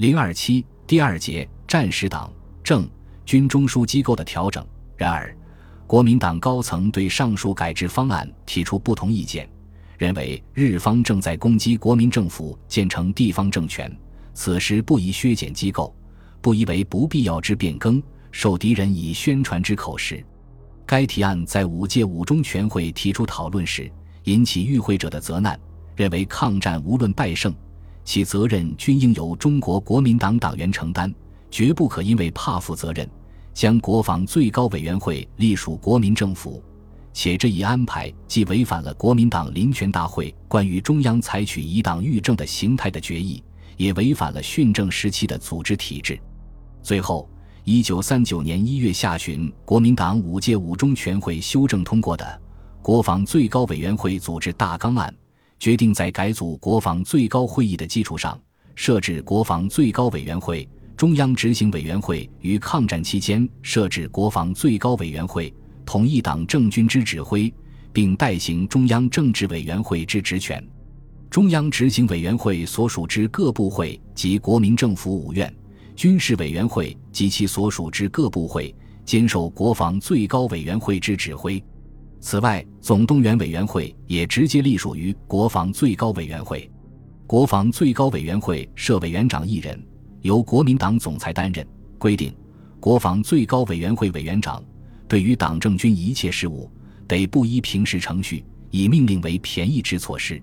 零二七第二节战时党政军中枢机构的调整。然而，国民党高层对上述改制方案提出不同意见，认为日方正在攻击国民政府建成地方政权，此时不宜削减机构，不宜为不必要之变更，受敌人以宣传之口实。该提案在五届五中全会提出讨论时，引起与会者的责难，认为抗战无论败胜。其责任均应由中国国民党党员承担，绝不可因为怕负责任，将国防最高委员会隶属国民政府。且这一安排既违反了国民党临权大会关于中央采取以党御政的形态的决议，也违反了训政时期的组织体制。最后，一九三九年一月下旬，国民党五届五中全会修正通过的《国防最高委员会组织大纲案》。决定在改组国防最高会议的基础上，设置国防最高委员会、中央执行委员会于抗战期间设置国防最高委员会，统一党政军之指挥，并代行中央政治委员会之职权。中央执行委员会所属之各部会及国民政府五院、军事委员会及其所属之各部会，兼受国防最高委员会之指挥。此外，总动员委员会也直接隶属于国防最高委员会。国防最高委员会设委员长一人，由国民党总裁担任。规定，国防最高委员会委员长对于党政军一切事务，得不依平时程序，以命令为便宜之措施。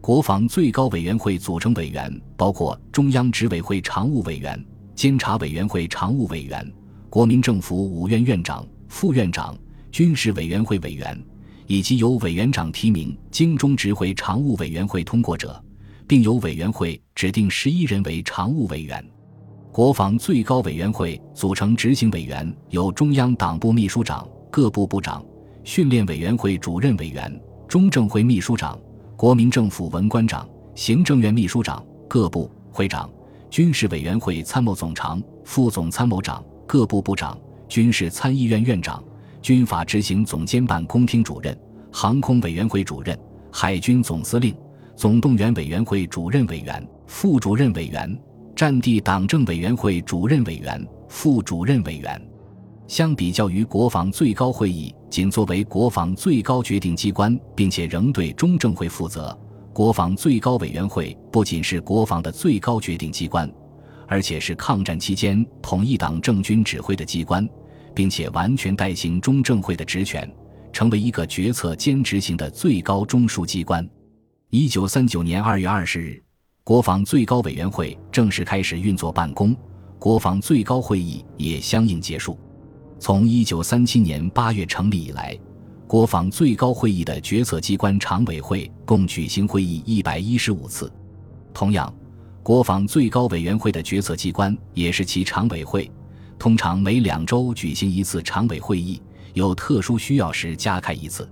国防最高委员会组成委员包括中央执委会常务委员、监察委员会常务委员、国民政府五院院长、副院长。军事委员会委员，以及由委员长提名经中执会常务委员会通过者，并由委员会指定十一人为常务委员。国防最高委员会组成执行委员由中央党部秘书长、各部部长、训练委员会主任委员、中正会秘书长、国民政府文官长、行政院秘书长、各部会长、军事委员会参谋总长、副总参谋长、各部部长、军事参议院院长。军法执行总监办公厅主任、航空委员会主任、海军总司令、总动员委员会主任委员、副主任委员、战地党政委员会主任委员、副主任委员。相比较于国防最高会议仅作为国防最高决定机关，并且仍对中正会负责，国防最高委员会不仅是国防的最高决定机关，而且是抗战期间统一党政军指挥的机关。并且完全代行中正会的职权，成为一个决策兼执行的最高中枢机关。一九三九年二月二十日，国防最高委员会正式开始运作办公，国防最高会议也相应结束。从一九三七年八月成立以来，国防最高会议的决策机关常委会共举行会议一百一十五次。同样，国防最高委员会的决策机关也是其常委会。通常每两周举行一次常委会议，有特殊需要时加开一次。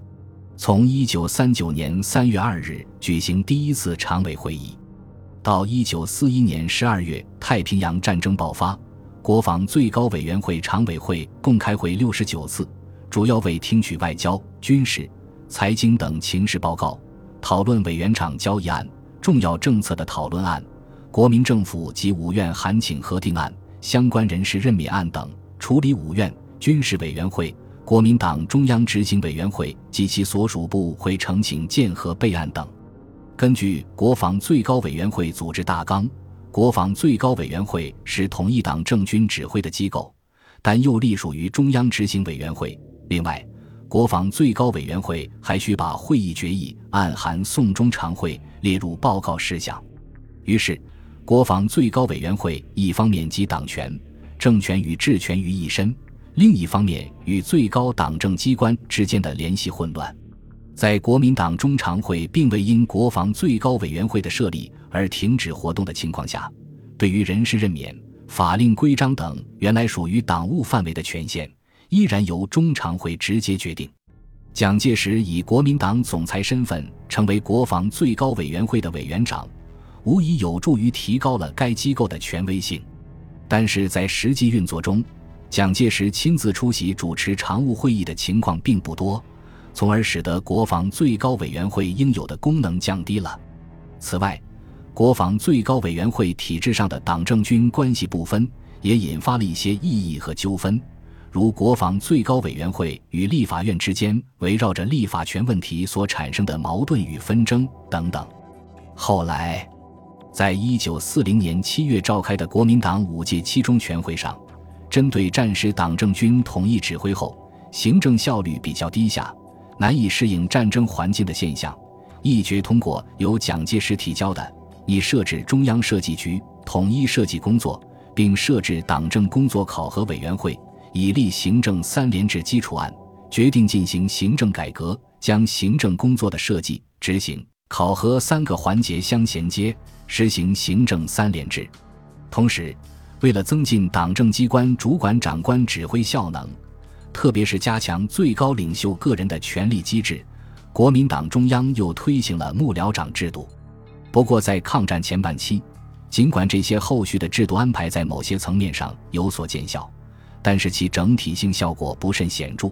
从一九三九年三月二日举行第一次常委会议，到一九四一年十二月太平洋战争爆发，国防最高委员会常委会共开会六十九次，主要为听取外交、军事、财经等情势报告，讨论委员长交易案、重要政策的讨论案、国民政府及五院函请核定案。相关人士任免案等，处理五院军事委员会、国民党中央执行委员会及其所属部会呈请建核备案等。根据国防最高委员会组织大纲，国防最高委员会是统一党政军指挥的机构，但又隶属于中央执行委员会。另外，国防最高委员会还需把会议决议暗含送中常会列入报告事项。于是。国防最高委员会一方面集党权、政权与治权于一身，另一方面与最高党政机关之间的联系混乱。在国民党中常会并未因国防最高委员会的设立而停止活动的情况下，对于人事任免、法令规章等原来属于党务范围的权限，依然由中常会直接决定。蒋介石以国民党总裁身份成为国防最高委员会的委员长。无疑有助于提高了该机构的权威性，但是在实际运作中，蒋介石亲自出席主持常务会议的情况并不多，从而使得国防最高委员会应有的功能降低了。此外，国防最高委员会体制上的党政军关系不分，也引发了一些异议和纠纷，如国防最高委员会与立法院之间围绕着立法权问题所产生的矛盾与纷争等等。后来，在一九四零年七月召开的国民党五届七中全会上，针对战时党政军统一指挥后，行政效率比较低下，难以适应战争环境的现象，一决通过由蒋介石提交的。以设置中央设计局，统一设计工作，并设置党政工作考核委员会，以立行政三联制基础案，决定进行行政改革，将行政工作的设计、执行、考核三个环节相衔接，实行行政三联制。同时，为了增进党政机关主管长官指挥效能，特别是加强最高领袖个人的权力机制，国民党中央又推行了幕僚长制度。不过，在抗战前半期，尽管这些后续的制度安排在某些层面上有所见效，但是其整体性效果不甚显著。